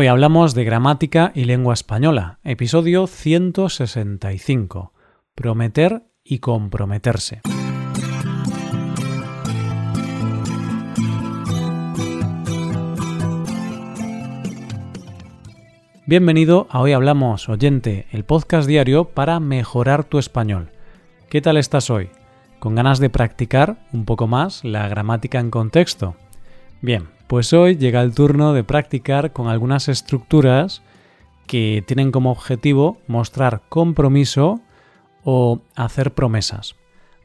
Hoy hablamos de gramática y lengua española, episodio 165. Prometer y comprometerse. Bienvenido a Hoy Hablamos, oyente, el podcast diario para mejorar tu español. ¿Qué tal estás hoy? ¿Con ganas de practicar un poco más la gramática en contexto? Bien, pues hoy llega el turno de practicar con algunas estructuras que tienen como objetivo mostrar compromiso o hacer promesas.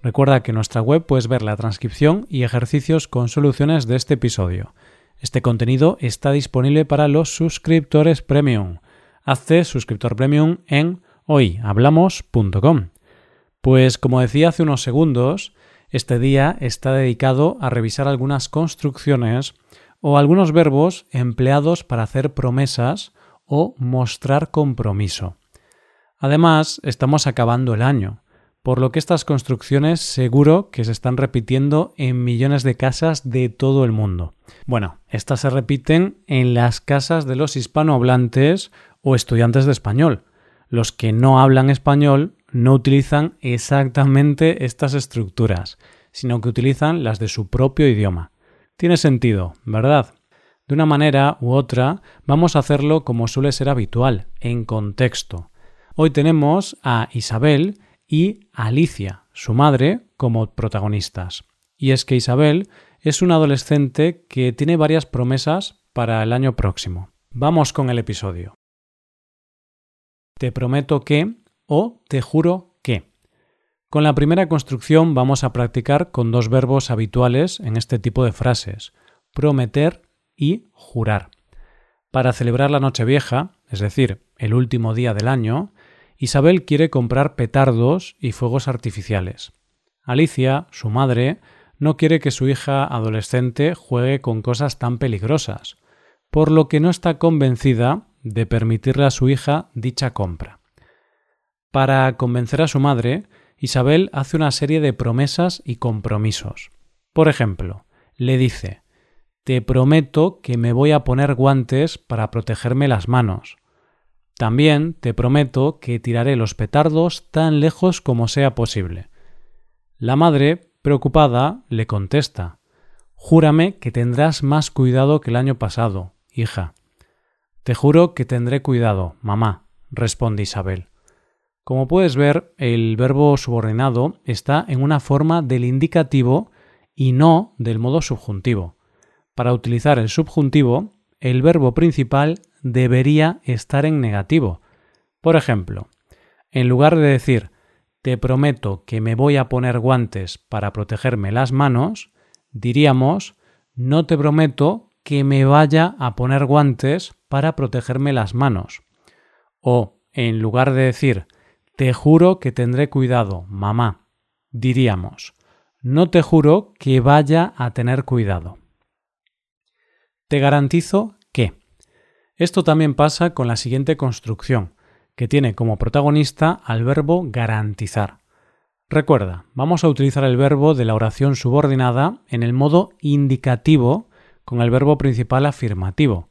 Recuerda que en nuestra web puedes ver la transcripción y ejercicios con soluciones de este episodio. Este contenido está disponible para los suscriptores premium. Hazte suscriptor premium en hoyhablamos.com. Pues como decía hace unos segundos, este día está dedicado a revisar algunas construcciones o algunos verbos empleados para hacer promesas o mostrar compromiso. Además, estamos acabando el año, por lo que estas construcciones seguro que se están repitiendo en millones de casas de todo el mundo. Bueno, estas se repiten en las casas de los hispanohablantes o estudiantes de español. Los que no hablan español no utilizan exactamente estas estructuras, sino que utilizan las de su propio idioma. Tiene sentido, ¿verdad? De una manera u otra, vamos a hacerlo como suele ser habitual, en contexto. Hoy tenemos a Isabel y Alicia, su madre, como protagonistas. Y es que Isabel es una adolescente que tiene varias promesas para el año próximo. Vamos con el episodio. Te prometo que o te juro que. Con la primera construcción vamos a practicar con dos verbos habituales en este tipo de frases, prometer y jurar. Para celebrar la Nochevieja, es decir, el último día del año, Isabel quiere comprar petardos y fuegos artificiales. Alicia, su madre, no quiere que su hija adolescente juegue con cosas tan peligrosas, por lo que no está convencida de permitirle a su hija dicha compra. Para convencer a su madre, Isabel hace una serie de promesas y compromisos. Por ejemplo, le dice Te prometo que me voy a poner guantes para protegerme las manos. También te prometo que tiraré los petardos tan lejos como sea posible. La madre, preocupada, le contesta Júrame que tendrás más cuidado que el año pasado, hija. Te juro que tendré cuidado, mamá, responde Isabel. Como puedes ver, el verbo subordinado está en una forma del indicativo y no del modo subjuntivo. Para utilizar el subjuntivo, el verbo principal debería estar en negativo. Por ejemplo, en lugar de decir te prometo que me voy a poner guantes para protegerme las manos, diríamos no te prometo que me vaya a poner guantes para protegerme las manos. O, en lugar de decir te juro que tendré cuidado, mamá. Diríamos, no te juro que vaya a tener cuidado. Te garantizo que. Esto también pasa con la siguiente construcción, que tiene como protagonista al verbo garantizar. Recuerda, vamos a utilizar el verbo de la oración subordinada en el modo indicativo con el verbo principal afirmativo.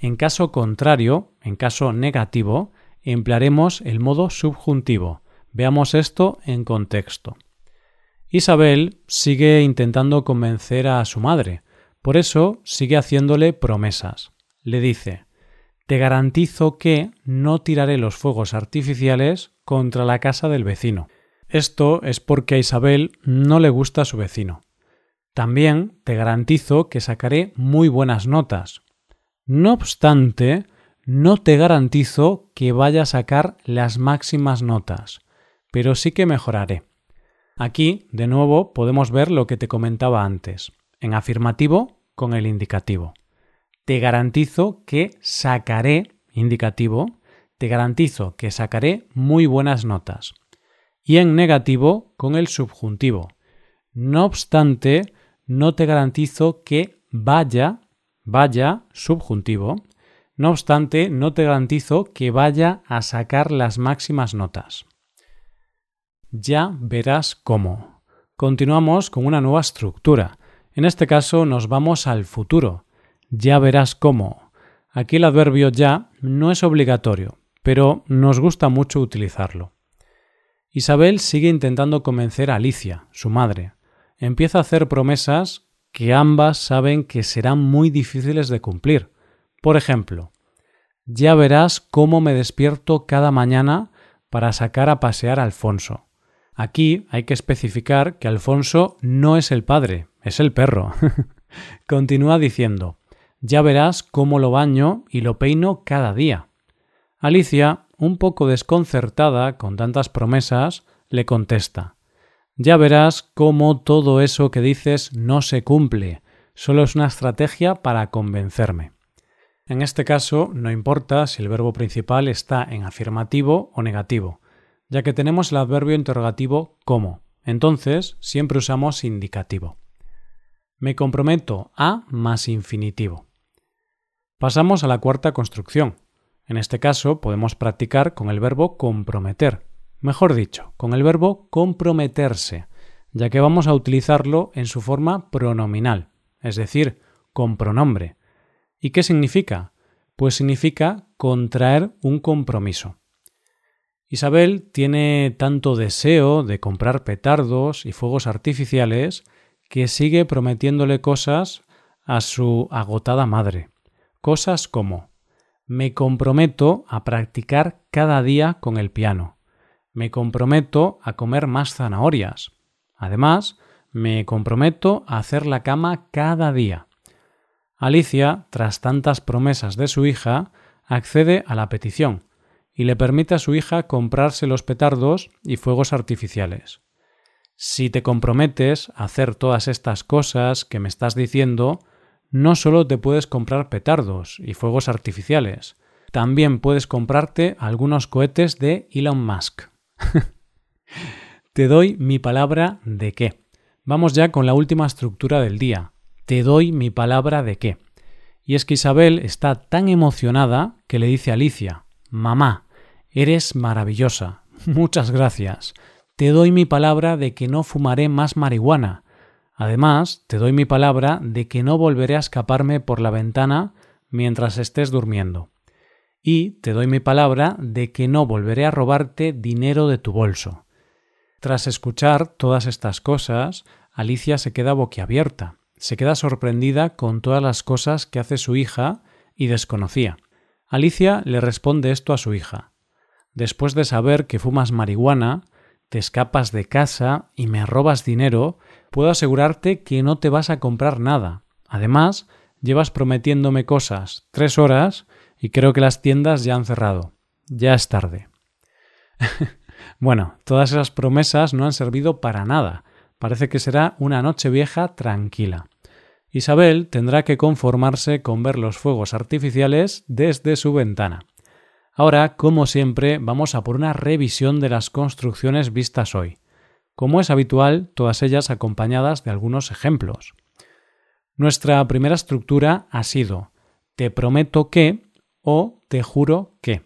En caso contrario, en caso negativo, emplearemos el modo subjuntivo. Veamos esto en contexto. Isabel sigue intentando convencer a su madre, por eso sigue haciéndole promesas. Le dice Te garantizo que no tiraré los fuegos artificiales contra la casa del vecino. Esto es porque a Isabel no le gusta a su vecino. También te garantizo que sacaré muy buenas notas. No obstante, no te garantizo que vaya a sacar las máximas notas, pero sí que mejoraré. Aquí, de nuevo, podemos ver lo que te comentaba antes, en afirmativo con el indicativo. Te garantizo que sacaré, indicativo, te garantizo que sacaré muy buenas notas. Y en negativo con el subjuntivo. No obstante, no te garantizo que vaya, vaya, subjuntivo, no obstante, no te garantizo que vaya a sacar las máximas notas. Ya verás cómo. Continuamos con una nueva estructura. En este caso nos vamos al futuro. Ya verás cómo. Aquí el adverbio ya no es obligatorio, pero nos gusta mucho utilizarlo. Isabel sigue intentando convencer a Alicia, su madre. Empieza a hacer promesas que ambas saben que serán muy difíciles de cumplir. Por ejemplo, ya verás cómo me despierto cada mañana para sacar a pasear a Alfonso. Aquí hay que especificar que Alfonso no es el padre, es el perro. Continúa diciendo, ya verás cómo lo baño y lo peino cada día. Alicia, un poco desconcertada con tantas promesas, le contesta, ya verás cómo todo eso que dices no se cumple, solo es una estrategia para convencerme. En este caso, no importa si el verbo principal está en afirmativo o negativo, ya que tenemos el adverbio interrogativo como. Entonces, siempre usamos indicativo. Me comprometo a más infinitivo. Pasamos a la cuarta construcción. En este caso, podemos practicar con el verbo comprometer, mejor dicho, con el verbo comprometerse, ya que vamos a utilizarlo en su forma pronominal, es decir, con pronombre. ¿Y qué significa? Pues significa contraer un compromiso. Isabel tiene tanto deseo de comprar petardos y fuegos artificiales que sigue prometiéndole cosas a su agotada madre. Cosas como me comprometo a practicar cada día con el piano. Me comprometo a comer más zanahorias. Además, me comprometo a hacer la cama cada día. Alicia, tras tantas promesas de su hija, accede a la petición y le permite a su hija comprarse los petardos y fuegos artificiales. Si te comprometes a hacer todas estas cosas que me estás diciendo, no solo te puedes comprar petardos y fuegos artificiales, también puedes comprarte algunos cohetes de Elon Musk. te doy mi palabra de qué. Vamos ya con la última estructura del día, te doy mi palabra de qué. Y es que Isabel está tan emocionada que le dice a Alicia, Mamá, eres maravillosa. Muchas gracias. Te doy mi palabra de que no fumaré más marihuana. Además, te doy mi palabra de que no volveré a escaparme por la ventana mientras estés durmiendo. Y te doy mi palabra de que no volveré a robarte dinero de tu bolso. Tras escuchar todas estas cosas, Alicia se queda boquiabierta se queda sorprendida con todas las cosas que hace su hija y desconocía. Alicia le responde esto a su hija. Después de saber que fumas marihuana, te escapas de casa y me robas dinero, puedo asegurarte que no te vas a comprar nada. Además, llevas prometiéndome cosas tres horas y creo que las tiendas ya han cerrado. Ya es tarde. bueno, todas esas promesas no han servido para nada. Parece que será una noche vieja tranquila. Isabel tendrá que conformarse con ver los fuegos artificiales desde su ventana. Ahora, como siempre, vamos a por una revisión de las construcciones vistas hoy. Como es habitual, todas ellas acompañadas de algunos ejemplos. Nuestra primera estructura ha sido te prometo que o te juro que.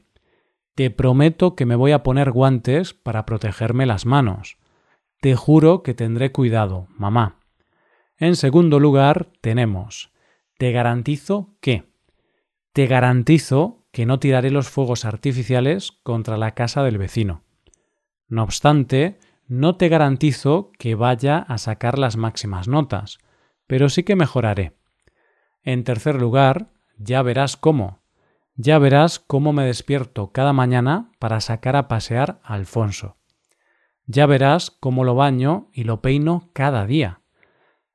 Te prometo que me voy a poner guantes para protegerme las manos. Te juro que tendré cuidado, mamá. En segundo lugar, tenemos te garantizo que. Te garantizo que no tiraré los fuegos artificiales contra la casa del vecino. No obstante, no te garantizo que vaya a sacar las máximas notas, pero sí que mejoraré. En tercer lugar, ya verás cómo. Ya verás cómo me despierto cada mañana para sacar a pasear a Alfonso. Ya verás cómo lo baño y lo peino cada día.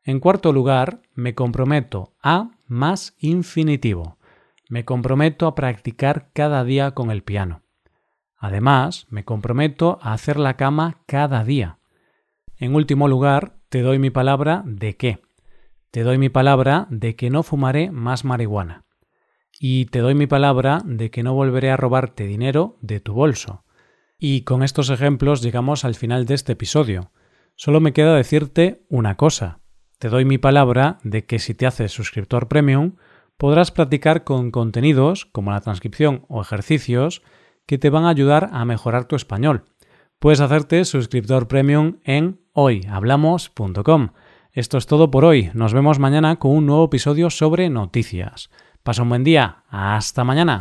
En cuarto lugar, me comprometo a más infinitivo. Me comprometo a practicar cada día con el piano. Además, me comprometo a hacer la cama cada día. En último lugar, te doy mi palabra de qué. Te doy mi palabra de que no fumaré más marihuana. Y te doy mi palabra de que no volveré a robarte dinero de tu bolso. Y con estos ejemplos llegamos al final de este episodio. Solo me queda decirte una cosa. Te doy mi palabra de que si te haces suscriptor premium, podrás practicar con contenidos como la transcripción o ejercicios que te van a ayudar a mejorar tu español. Puedes hacerte suscriptor premium en hoyhablamos.com. Esto es todo por hoy. Nos vemos mañana con un nuevo episodio sobre noticias. Pasa un buen día. Hasta mañana.